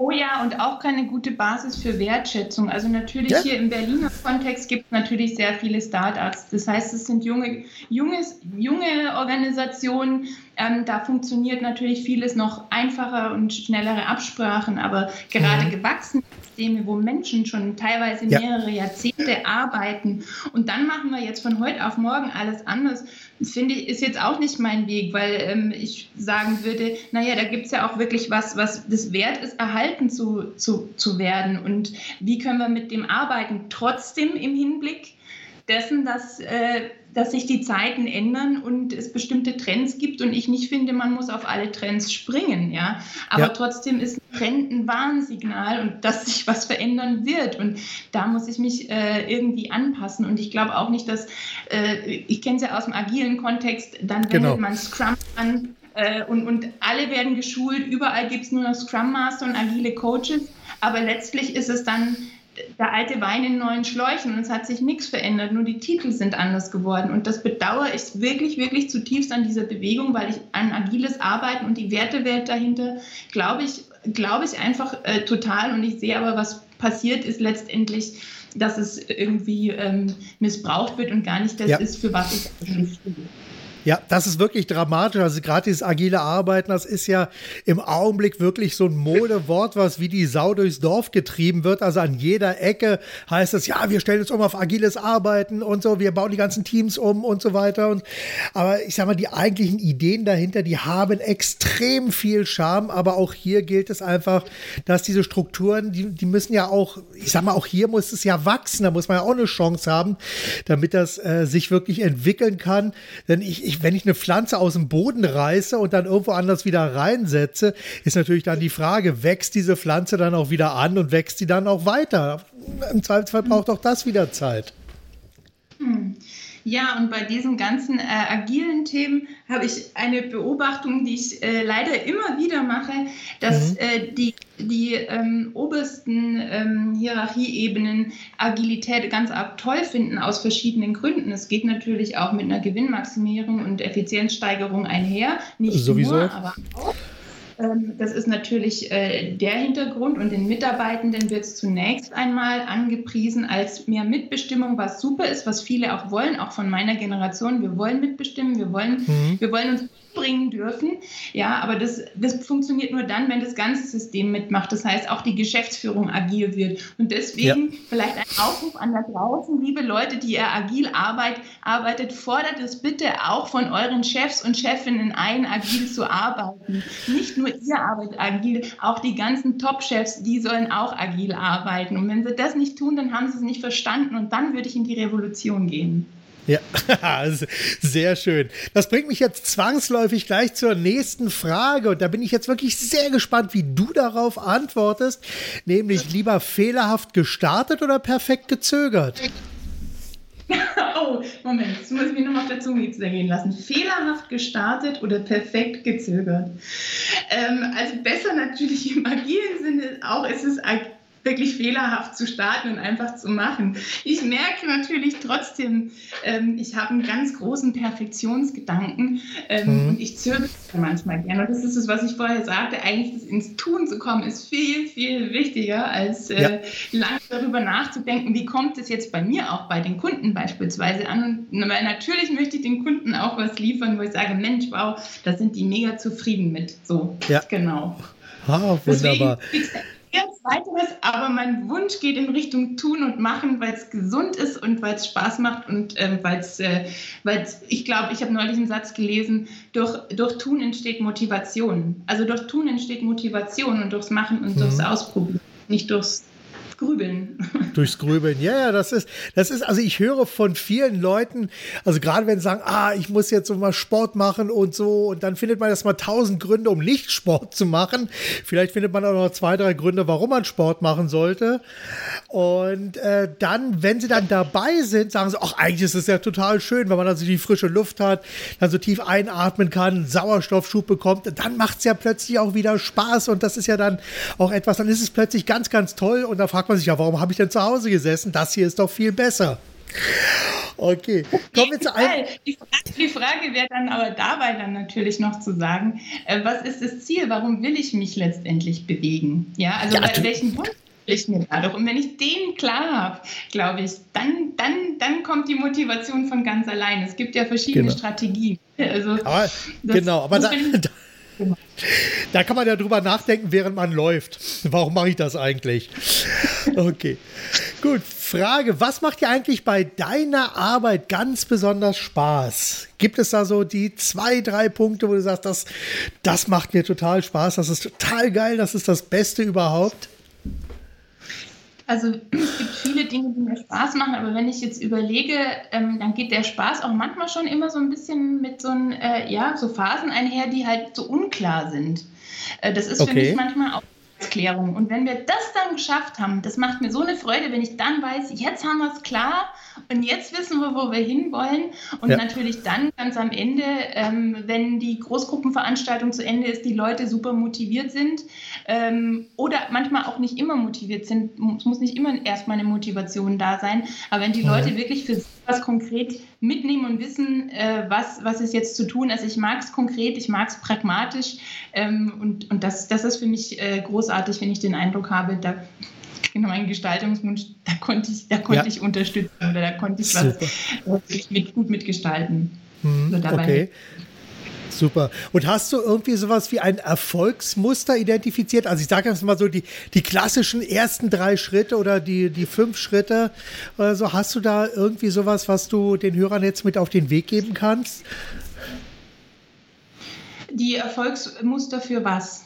Oh ja, und auch keine gute Basis für Wertschätzung. Also natürlich ja. hier im Berliner Kontext gibt es natürlich sehr viele Startups. Das heißt, es sind junge, junges, junge Organisationen. Ähm, da funktioniert natürlich vieles noch einfacher und schnellere Absprachen, aber gerade mhm. gewachsene Systeme, wo Menschen schon teilweise mehrere ja. Jahrzehnte arbeiten und dann machen wir jetzt von heute auf morgen alles anders, finde ich, ist jetzt auch nicht mein Weg, weil ähm, ich sagen würde, naja, da gibt es ja auch wirklich was, was das wert ist, erhalten zu, zu, zu werden. Und wie können wir mit dem arbeiten, trotzdem im Hinblick dessen, dass, äh, dass sich die Zeiten ändern und es bestimmte Trends gibt und ich nicht finde, man muss auf alle Trends springen, ja. Aber ja. trotzdem ist ein Trend ein Warnsignal und dass sich was verändern wird und da muss ich mich äh, irgendwie anpassen und ich glaube auch nicht, dass, äh, ich kenne es ja aus dem agilen Kontext, dann wendet genau. man Scrum an, äh, und, und alle werden geschult, überall gibt es nur noch Scrum Master und agile Coaches, aber letztlich ist es dann der alte Wein in neuen Schläuchen und es hat sich nichts verändert, nur die Titel sind anders geworden. Und das bedauere ich wirklich, wirklich zutiefst an dieser Bewegung, weil ich an agiles Arbeiten und die Wertewelt dahinter glaube ich, glaube ich einfach äh, total. Und ich sehe aber, was passiert ist letztendlich, dass es irgendwie ähm, missbraucht wird und gar nicht das ja. ist, für was ich eigentlich stehe. Ja, das ist wirklich dramatisch. Also gerade dieses agile Arbeiten, das ist ja im Augenblick wirklich so ein Modewort, was wie die Sau durchs Dorf getrieben wird. Also an jeder Ecke heißt es, ja, wir stellen uns um auf agiles Arbeiten und so, wir bauen die ganzen Teams um und so weiter. Und, aber ich sag mal, die eigentlichen Ideen dahinter, die haben extrem viel Charme. Aber auch hier gilt es einfach, dass diese Strukturen, die, die müssen ja auch, ich sag mal, auch hier muss es ja wachsen. Da muss man ja auch eine Chance haben, damit das äh, sich wirklich entwickeln kann. Denn ich, ich, wenn ich eine Pflanze aus dem Boden reiße und dann irgendwo anders wieder reinsetze, ist natürlich dann die Frage, wächst diese Pflanze dann auch wieder an und wächst sie dann auch weiter? Im Zweifelsfall braucht auch das wieder Zeit. Hm. Ja, und bei diesen ganzen äh, agilen Themen habe ich eine Beobachtung, die ich äh, leider immer wieder mache, dass mhm. äh, die, die ähm, obersten ähm, Hierarchieebenen Agilität ganz arg toll finden aus verschiedenen Gründen. Es geht natürlich auch mit einer Gewinnmaximierung und Effizienzsteigerung einher, nicht Sowieso. nur, aber auch. Ähm, das ist natürlich äh, der Hintergrund und den Mitarbeitenden wird es zunächst einmal angepriesen als mehr Mitbestimmung, was super ist, was viele auch wollen, auch von meiner Generation. Wir wollen mitbestimmen, wir wollen, mhm. wir wollen uns bringen dürfen. Ja, aber das, das funktioniert nur dann, wenn das ganze System mitmacht. Das heißt, auch die Geschäftsführung agil wird. Und deswegen ja. vielleicht ein Aufruf an da draußen, liebe Leute, die ihr agil arbeit, arbeitet, fordert es bitte auch von euren Chefs und Chefinnen ein, agil zu arbeiten. Nicht nur ihr arbeitet agil, auch die ganzen Top-Chefs, die sollen auch agil arbeiten. Und wenn sie das nicht tun, dann haben sie es nicht verstanden und dann würde ich in die Revolution gehen. Ja, sehr schön. Das bringt mich jetzt zwangsläufig gleich zur nächsten Frage und da bin ich jetzt wirklich sehr gespannt, wie du darauf antwortest, nämlich lieber fehlerhaft gestartet oder perfekt gezögert? Oh, Moment, jetzt muss ich mir nochmal auf der Zunge zergehen lassen. Fehlerhaft gestartet oder perfekt gezögert? Ähm, also besser natürlich im agilen Sinne auch, ist es wirklich fehlerhaft zu starten und einfach zu machen. Ich merke natürlich trotzdem, ähm, ich habe einen ganz großen Perfektionsgedanken ähm, mhm. und ich zögere manchmal gerne. Und das ist es, was ich vorher sagte, eigentlich das ins Tun zu kommen, ist viel, viel wichtiger, als äh, ja. lange darüber nachzudenken, wie kommt es jetzt bei mir auch bei den Kunden beispielsweise an. Und, weil natürlich möchte ich den Kunden auch was liefern, wo ich sage, Mensch, wow, da sind die mega zufrieden mit. So, ja. genau. Ah, wunderbar. Deswegen, jetzt weiteres, aber mein Wunsch geht in Richtung tun und machen, weil es gesund ist und weil es Spaß macht und ähm, weil es, äh, ich glaube, ich habe neulich einen Satz gelesen, durch, durch Tun entsteht Motivation. Also durch Tun entsteht Motivation und durchs Machen und mhm. durchs Ausprobieren, nicht durchs Grübeln. Durchs Grübeln, ja, ja, das ist, das ist, also ich höre von vielen Leuten, also gerade wenn sie sagen, ah, ich muss jetzt so mal Sport machen und so, und dann findet man erstmal tausend Gründe, um nicht Sport zu machen. Vielleicht findet man auch noch zwei, drei Gründe, warum man Sport machen sollte. Und äh, dann, wenn sie dann dabei sind, sagen sie, ach, eigentlich ist es ja total schön, wenn man also die frische Luft hat, dann so tief einatmen kann, Sauerstoffschub bekommt, dann macht es ja plötzlich auch wieder Spaß und das ist ja dann auch etwas, dann ist es plötzlich ganz, ganz toll und da fragt man sich ja, warum habe ich denn zu Hause gesessen? Das hier ist doch viel besser. Okay, kommen wir zu einem. Die Frage, die Frage wäre dann aber dabei dann natürlich noch zu sagen, äh, was ist das Ziel? Warum will ich mich letztendlich bewegen? Ja, also ja, bei welchen Wunsch ich mir dadurch? Und wenn ich den klar habe, glaube ich, dann, dann, dann kommt die Motivation von ganz allein. Es gibt ja verschiedene genau. Strategien. Also, aber, genau, aber da, da, da kann man ja drüber nachdenken, während man läuft. Warum mache ich das eigentlich? Okay. Gut, Frage, was macht dir eigentlich bei deiner Arbeit ganz besonders Spaß? Gibt es da so die zwei, drei Punkte, wo du sagst, das, das macht mir total Spaß, das ist total geil, das ist das Beste überhaupt? Also es gibt viele Dinge, die mir Spaß machen, aber wenn ich jetzt überlege, ähm, dann geht der Spaß auch manchmal schon immer so ein bisschen mit so, ein, äh, ja, so Phasen einher, die halt so unklar sind. Äh, das ist okay. für mich manchmal auch Klärung. Und wenn wir das dann geschafft haben, das macht mir so eine Freude, wenn ich dann weiß, jetzt haben wir es klar und jetzt wissen wir, wo wir hinwollen. Und ja. natürlich dann ganz am Ende, ähm, wenn die Großgruppenveranstaltung zu Ende ist, die Leute super motiviert sind ähm, oder manchmal auch nicht immer motiviert sind. Es muss nicht immer erstmal eine Motivation da sein, aber wenn die mhm. Leute wirklich für was konkret mitnehmen und wissen, äh, was, was ist jetzt zu tun. Also ich mag es konkret, ich mag es pragmatisch ähm, und, und das, das ist für mich äh, großartig, wenn ich den Eindruck habe, da genau, mein Gestaltungswunsch, da konnte ich, da konnte ja. ich unterstützen oder da konnte ich was mit, gut mitgestalten. Mhm, also okay. Super. Und hast du irgendwie sowas wie ein Erfolgsmuster identifiziert? Also ich sage jetzt mal so die, die klassischen ersten drei Schritte oder die, die fünf Schritte oder so. Hast du da irgendwie sowas, was du den Hörern jetzt mit auf den Weg geben kannst? Die Erfolgsmuster für was?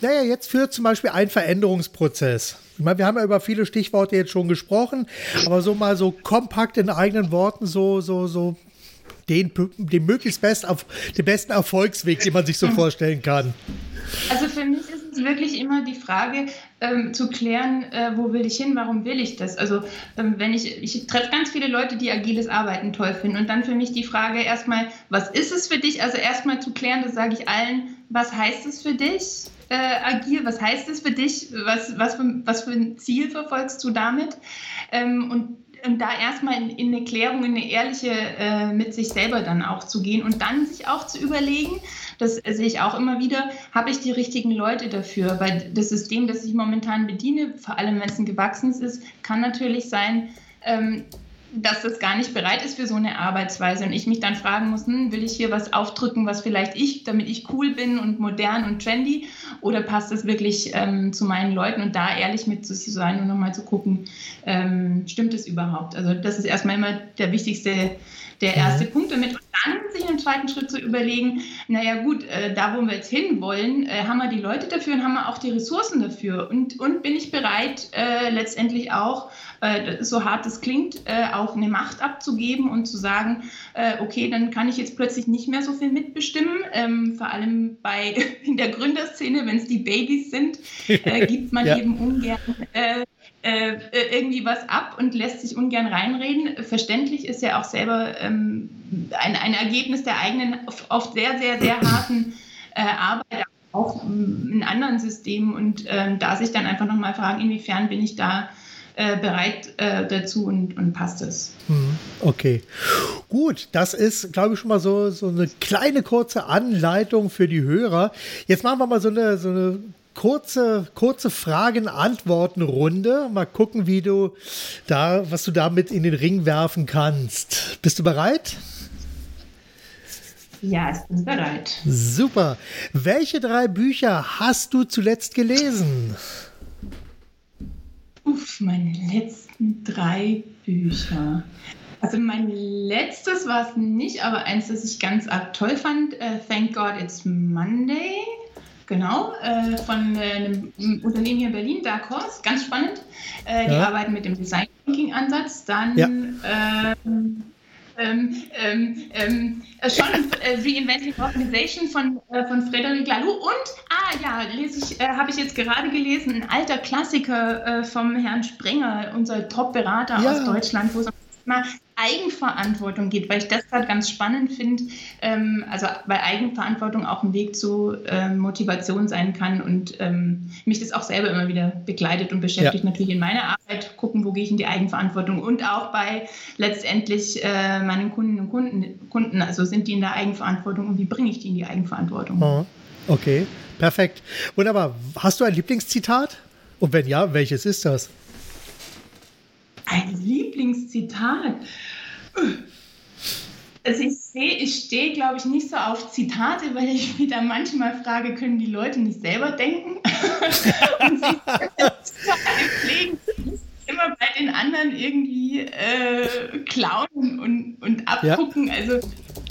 Naja, jetzt für zum Beispiel einen Veränderungsprozess. Ich meine, wir haben ja über viele Stichworte jetzt schon gesprochen, aber so mal so kompakt in eigenen Worten, so, so, so den, den möglichst best, auf, den besten Erfolgsweg, den man sich so vorstellen kann. Also für mich ist es wirklich immer die Frage ähm, zu klären, äh, wo will ich hin, warum will ich das? Also ähm, wenn ich, ich treffe ganz viele Leute, die agiles Arbeiten toll finden und dann für mich die Frage erstmal, was ist es für dich? Also erstmal zu klären, das sage ich allen, was heißt es für dich? Äh, agil, was heißt es für dich? Was, was, für, was für ein Ziel verfolgst du damit? Ähm, und da erstmal in, in, eine Klärung, in eine ehrliche äh, mit sich selber dann auch zu gehen und dann sich auch zu überlegen, das sehe ich auch immer wieder, habe ich die richtigen Leute dafür? Weil das System, das ich momentan bediene, vor allem wenn es ein gewachsenes ist, kann natürlich sein, ähm, dass das gar nicht bereit ist für so eine Arbeitsweise und ich mich dann fragen muss, hm, will ich hier was aufdrücken, was vielleicht ich, damit ich cool bin und modern und trendy oder passt das wirklich ähm, zu meinen Leuten und da ehrlich mit zu sein und nochmal zu gucken, ähm, stimmt es überhaupt? Also das ist erstmal immer der wichtigste, der erste mhm. Punkt damit dann sich im zweiten Schritt zu überlegen, naja gut, äh, da wo wir jetzt hin wollen, äh, haben wir die Leute dafür und haben wir auch die Ressourcen dafür und, und bin ich bereit äh, letztendlich auch äh, so hart es klingt, äh, auch eine Macht abzugeben und zu sagen, äh, okay, dann kann ich jetzt plötzlich nicht mehr so viel mitbestimmen. Ähm, vor allem bei in der Gründerszene, wenn es die Babys sind, gibt man ja. eben ungern äh, äh, irgendwie was ab und lässt sich ungern reinreden. Verständlich ist ja auch selber ähm, ein, ein Ergebnis der eigenen, oft sehr, sehr, sehr harten Arbeit, auch in anderen Systemen und ähm, da sich dann einfach nochmal fragen, inwiefern bin ich da äh, bereit äh, dazu und, und passt es. Hm, okay. Gut, das ist, glaube ich, schon mal so, so eine kleine kurze Anleitung für die Hörer. Jetzt machen wir mal so eine, so eine kurze, kurze Fragen-Antworten-Runde. Mal gucken, wie du da, was du damit in den Ring werfen kannst. Bist du bereit? Ja, ich bin bereit. Super. Welche drei Bücher hast du zuletzt gelesen? Uff, meine letzten drei Bücher. Also mein letztes war es nicht, aber eins, das ich ganz arg toll fand, äh, Thank God It's Monday. Genau, äh, von äh, einem Unternehmen hier in Berlin, Dark Horse, ganz spannend. Äh, die ja. arbeiten mit dem Design Thinking Ansatz. Dann ja. ähm, ähm, ähm, ähm, äh, schon äh, Reinventing Organization von, äh, von Frederic Laloux und, ah ja, lese ich, habe ich jetzt gerade gelesen, ein alter Klassiker vom Herrn Sprenger, unser Top-Berater ja. aus Deutschland, wo es mal Eigenverantwortung geht, weil ich das gerade ganz spannend finde, ähm, also weil Eigenverantwortung auch ein Weg zu ähm, Motivation sein kann und ähm, mich das auch selber immer wieder begleitet und beschäftigt ja. natürlich in meiner Arbeit, gucken, wo gehe ich in die Eigenverantwortung und auch bei letztendlich äh, meinen Kunden und Kunden, Kunden, also sind die in der Eigenverantwortung und wie bringe ich die in die Eigenverantwortung? Oh, okay, perfekt. Wunderbar. Hast du ein Lieblingszitat? Und wenn ja, welches ist das? Ein Lieblingszitat. Also ich sehe, ich stehe, glaube ich, nicht so auf Zitate, weil ich mich da manchmal frage, können die Leute nicht selber denken? und sie pflegen immer bei den anderen irgendwie äh, klauen und, und abgucken. Ja. Also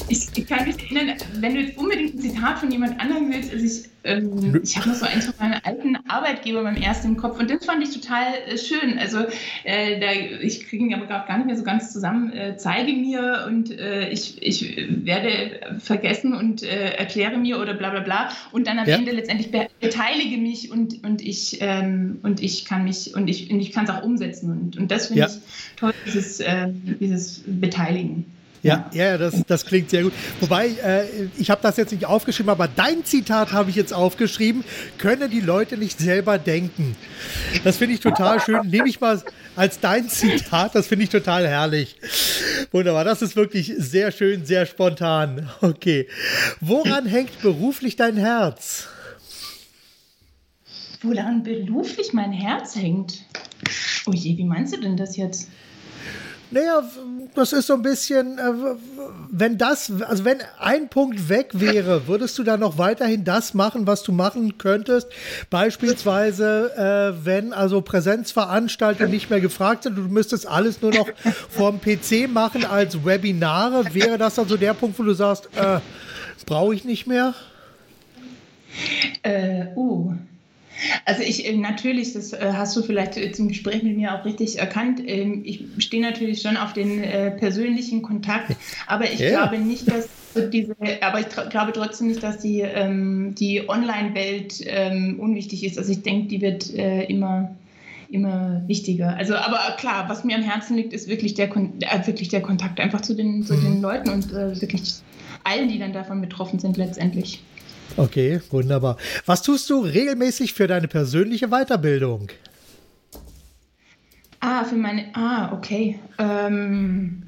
ich, ich, kann mich erinnern, wenn du jetzt unbedingt ein Zitat von jemand anderem willst, also ich, ähm, ich habe noch so eins von meinem alten Arbeitgeber beim ersten im Kopf und das fand ich total äh, schön. Also äh, da, ich kriege ihn aber gerade gar nicht mehr so ganz zusammen. Äh, zeige mir und äh, ich, ich werde vergessen und äh, erkläre mir oder bla bla bla und dann am ja. Ende letztendlich be beteilige mich und, und ich ähm, und ich kann mich und ich, und ich kann es auch umsetzen und, und das finde ja. ich toll, dieses, äh, dieses Beteiligen. Ja, ja, das, das klingt sehr gut. Wobei, äh, ich habe das jetzt nicht aufgeschrieben, aber dein Zitat habe ich jetzt aufgeschrieben. Könne die Leute nicht selber denken. Das finde ich total schön. Nehme ich mal als dein Zitat. Das finde ich total herrlich. Wunderbar. Das ist wirklich sehr schön, sehr spontan. Okay. Woran hängt beruflich dein Herz? Woran beruflich mein Herz hängt? Oh je, wie meinst du denn das jetzt? Naja, das ist so ein bisschen, äh, wenn das, also wenn ein Punkt weg wäre, würdest du dann noch weiterhin das machen, was du machen könntest? Beispielsweise, äh, wenn also Präsenzveranstalter nicht mehr gefragt sind, du müsstest alles nur noch vorm PC machen als Webinare, wäre das dann so der Punkt, wo du sagst, äh, brauche ich nicht mehr? Äh, uh. Also ich äh, natürlich, das äh, hast du vielleicht zum Gespräch mit mir auch richtig erkannt. Ähm, ich stehe natürlich schon auf den äh, persönlichen Kontakt, aber ich yeah. glaube nicht, dass diese, aber ich glaube trotzdem nicht, dass die, ähm, die Online-Welt ähm, unwichtig ist. Also ich denke, die wird immer immer wichtiger. Also, aber klar, was mir am Herzen liegt, ist wirklich der, äh, wirklich der Kontakt einfach zu den, zu den mhm. Leuten und äh, wirklich allen, die dann davon betroffen sind letztendlich. Okay, wunderbar. Was tust du regelmäßig für deine persönliche Weiterbildung? Ah, für meine. Ah, okay. Ähm,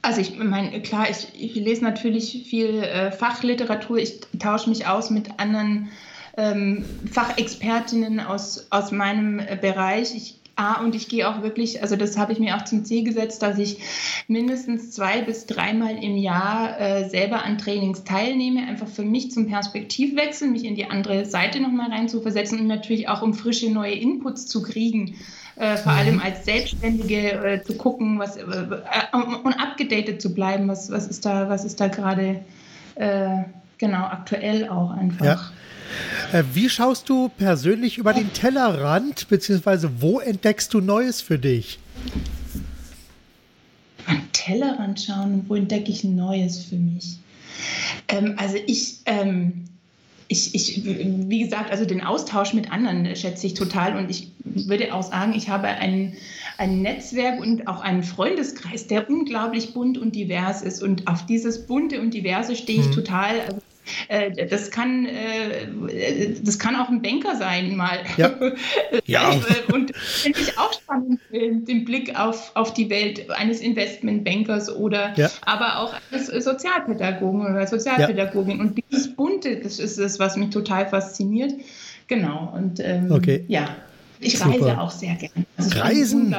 also ich meine, klar, ich, ich, lese natürlich viel äh, Fachliteratur. Ich tausche mich aus mit anderen ähm, Fachexpertinnen aus, aus meinem äh, Bereich. Ich Ah, und ich gehe auch wirklich, also das habe ich mir auch zum Ziel gesetzt, dass ich mindestens zwei bis dreimal im Jahr äh, selber an Trainings teilnehme, einfach für mich zum Perspektivwechsel, mich in die andere Seite nochmal rein zu versetzen und natürlich auch um frische neue Inputs zu kriegen. Äh, vor allem mhm. als Selbstständige äh, zu gucken, was äh, und abgedatet zu bleiben, was, was ist da, was ist da gerade äh, genau aktuell auch einfach. Ja. Äh, wie schaust du persönlich über den Tellerrand, beziehungsweise wo entdeckst du Neues für dich? An Tellerrand schauen, wo entdecke ich Neues für mich? Ähm, also ich, ähm, ich, ich, wie gesagt, also den Austausch mit anderen schätze ich total und ich würde auch sagen, ich habe ein, ein Netzwerk und auch einen Freundeskreis, der unglaublich bunt und divers ist und auf dieses bunte und diverse stehe ich mhm. total. Also das kann, äh, das kann auch ein Banker sein mal. Ja. ja. Äh, und finde ich auch spannend, den Blick auf, auf die Welt eines Investmentbankers oder ja. aber auch eines Sozialpädagogen oder Sozialpädagogin. Ja. Und dieses Bunte, das ist es, was mich total fasziniert. Genau. Und ähm, okay. ja. Ich Super. reise auch sehr gerne. Also Reisen?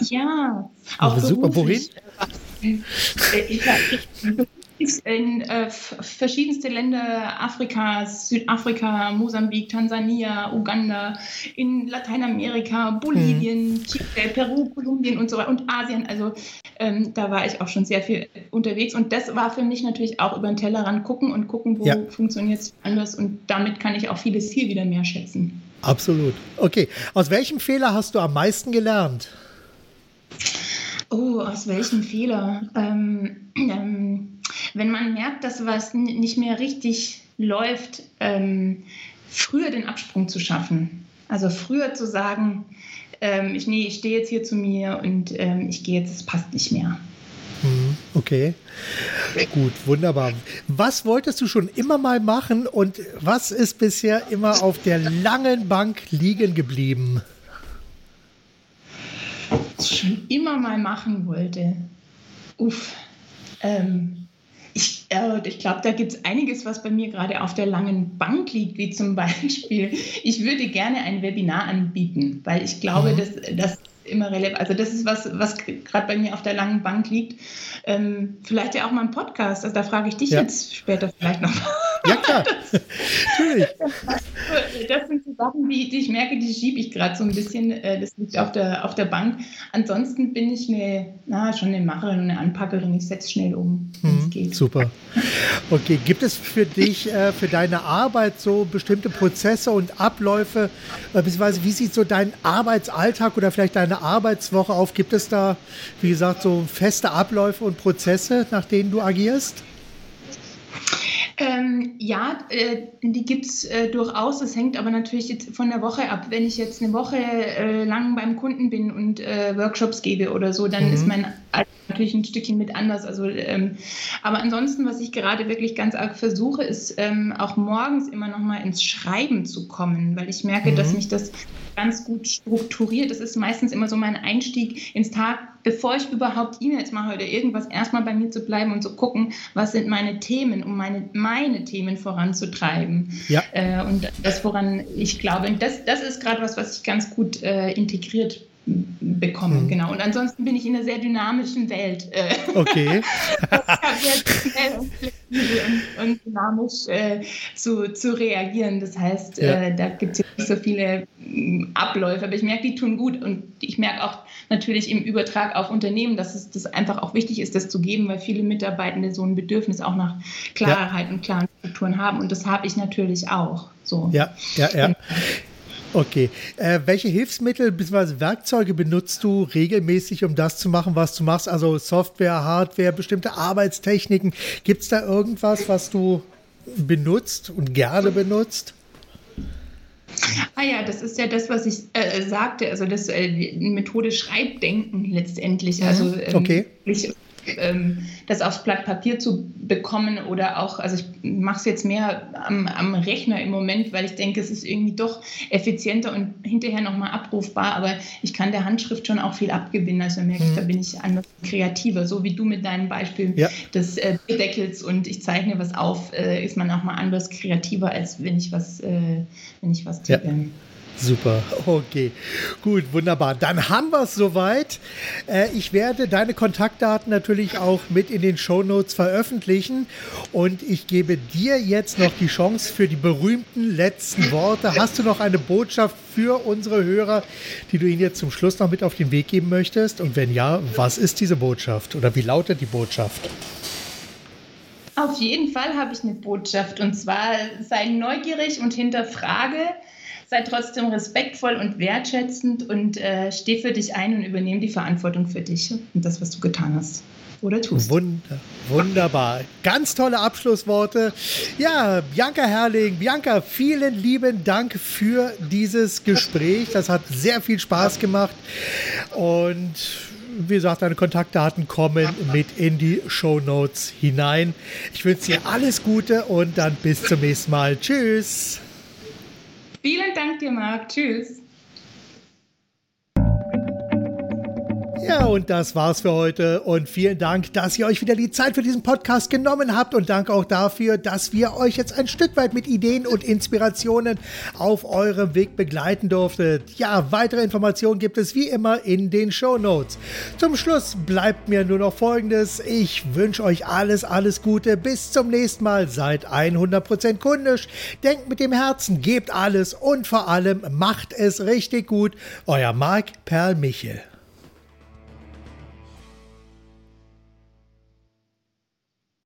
Ja. Auch super. Wohin? Ich, ich, ich, in äh, verschiedenste Länder Afrikas, Südafrika, Mosambik, Tansania, Uganda, in Lateinamerika, Bolivien, mhm. Chile, Peru, Kolumbien und so weiter und Asien. Also ähm, da war ich auch schon sehr viel unterwegs und das war für mich natürlich auch über den Tellerrand gucken und gucken, wo ja. funktioniert es anders und damit kann ich auch vieles hier wieder mehr schätzen. Absolut. Okay, aus welchem Fehler hast du am meisten gelernt? Oh, aus welchem Fehler? Ähm, ähm, wenn man merkt, dass was nicht mehr richtig läuft, ähm, früher den Absprung zu schaffen. Also früher zu sagen, ähm, ich, nee, ich stehe jetzt hier zu mir und ähm, ich gehe jetzt, es passt nicht mehr. Mhm, okay, gut, wunderbar. Was wolltest du schon immer mal machen und was ist bisher immer auf der langen Bank liegen geblieben? Ich schon immer mal machen wollte. Uff. Ähm, ich, äh, ich glaube, da gibt es einiges, was bei mir gerade auf der langen Bank liegt, wie zum Beispiel, ich würde gerne ein Webinar anbieten, weil ich glaube, mhm. dass das immer relevant. Also das ist was, was gerade bei mir auf der langen Bank liegt. Ähm, vielleicht ja auch mal ein Podcast. Also da frage ich dich ja. jetzt später vielleicht noch. Ja, klar. Natürlich. Das, sind so Sachen, die, die ich merke, die schiebe ich gerade so ein bisschen. Äh, das liegt auf der, auf der Bank. Ansonsten bin ich eine, na, schon eine Macherin und eine Anpackerin. Ich setze schnell um, wenn es mhm, geht. Super. Okay, gibt es für dich, äh, für deine Arbeit so bestimmte Prozesse und Abläufe, äh, beziehungsweise wie sieht so dein Arbeitsalltag oder vielleicht deine Arbeitswoche auf? Gibt es da, wie gesagt, so feste Abläufe und Prozesse, nach denen du agierst? Ähm, ja, äh, die gibt es äh, durchaus. Das hängt aber natürlich jetzt von der Woche ab. Wenn ich jetzt eine Woche äh, lang beim Kunden bin und äh, Workshops gebe oder so, dann mhm. ist mein natürlich ein Stückchen mit anders. Also, ähm, aber ansonsten, was ich gerade wirklich ganz arg versuche, ist ähm, auch morgens immer noch mal ins Schreiben zu kommen, weil ich merke, mhm. dass mich das ganz gut strukturiert. Das ist meistens immer so mein Einstieg ins Tag, bevor ich überhaupt E-Mails mache oder irgendwas, erstmal bei mir zu bleiben und zu gucken, was sind meine Themen, um meine, meine Themen voranzutreiben. Ja. Äh, und das, woran ich glaube, das, das ist gerade was, was ich ganz gut äh, integriert bekommen, mhm. genau. Und ansonsten bin ich in einer sehr dynamischen Welt. Äh. Okay. sehr und und, dynamisch äh, zu, zu reagieren. Das heißt, ja. äh, da gibt es nicht so viele mm, Abläufe, aber ich merke, die tun gut und ich merke auch natürlich im Übertrag auf Unternehmen, dass es das einfach auch wichtig ist, das zu geben, weil viele Mitarbeitende so ein Bedürfnis auch nach Klarheit ja. und klaren Strukturen haben und das habe ich natürlich auch. So. Ja, ja, ja. Genau. Okay. Äh, welche Hilfsmittel bzw. Werkzeuge benutzt du regelmäßig, um das zu machen, was du machst? Also Software, Hardware, bestimmte Arbeitstechniken. Gibt es da irgendwas, was du benutzt und gerne benutzt? Ah ja, das ist ja das, was ich äh, sagte, also das äh, Methode Schreibdenken letztendlich. Also ähm, okay ähm, das aufs Blatt Papier zu bekommen oder auch, also ich mache es jetzt mehr am, am, Rechner im Moment, weil ich denke, es ist irgendwie doch effizienter und hinterher nochmal abrufbar, aber ich kann der Handschrift schon auch viel abgewinnen, also merke ich, mhm. da bin ich anders kreativer, so wie du mit deinem Beispiel ja. des äh, Deckels und ich zeichne was auf, äh, ist man auch mal anders kreativer, als wenn ich was, äh, wenn ich was tippe. Ja. Super, okay. Gut, wunderbar. Dann haben wir es soweit. Äh, ich werde deine Kontaktdaten natürlich auch mit in den Show Notes veröffentlichen. Und ich gebe dir jetzt noch die Chance für die berühmten letzten Worte. Hast du noch eine Botschaft für unsere Hörer, die du ihnen jetzt zum Schluss noch mit auf den Weg geben möchtest? Und wenn ja, was ist diese Botschaft oder wie lautet die Botschaft? Auf jeden Fall habe ich eine Botschaft. Und zwar sei neugierig und hinterfrage sei trotzdem respektvoll und wertschätzend und äh, steh für dich ein und übernehme die Verantwortung für dich und das, was du getan hast oder tust. Wunder, wunderbar. Ganz tolle Abschlussworte. Ja, Bianca Herrling, Bianca, vielen lieben Dank für dieses Gespräch. Das hat sehr viel Spaß gemacht und wie gesagt, deine Kontaktdaten kommen mit in die Show Notes hinein. Ich wünsche dir alles Gute und dann bis zum nächsten Mal. Tschüss. Vielen Dank dir, Marc. Tschüss. Ja, und das war's für heute. Und vielen Dank, dass ihr euch wieder die Zeit für diesen Podcast genommen habt. Und danke auch dafür, dass wir euch jetzt ein Stück weit mit Ideen und Inspirationen auf eurem Weg begleiten durftet. Ja, weitere Informationen gibt es wie immer in den Show Notes. Zum Schluss bleibt mir nur noch Folgendes. Ich wünsche euch alles, alles Gute. Bis zum nächsten Mal. Seid 100% kundisch. Denkt mit dem Herzen, gebt alles und vor allem macht es richtig gut. Euer Marc Perl Michel.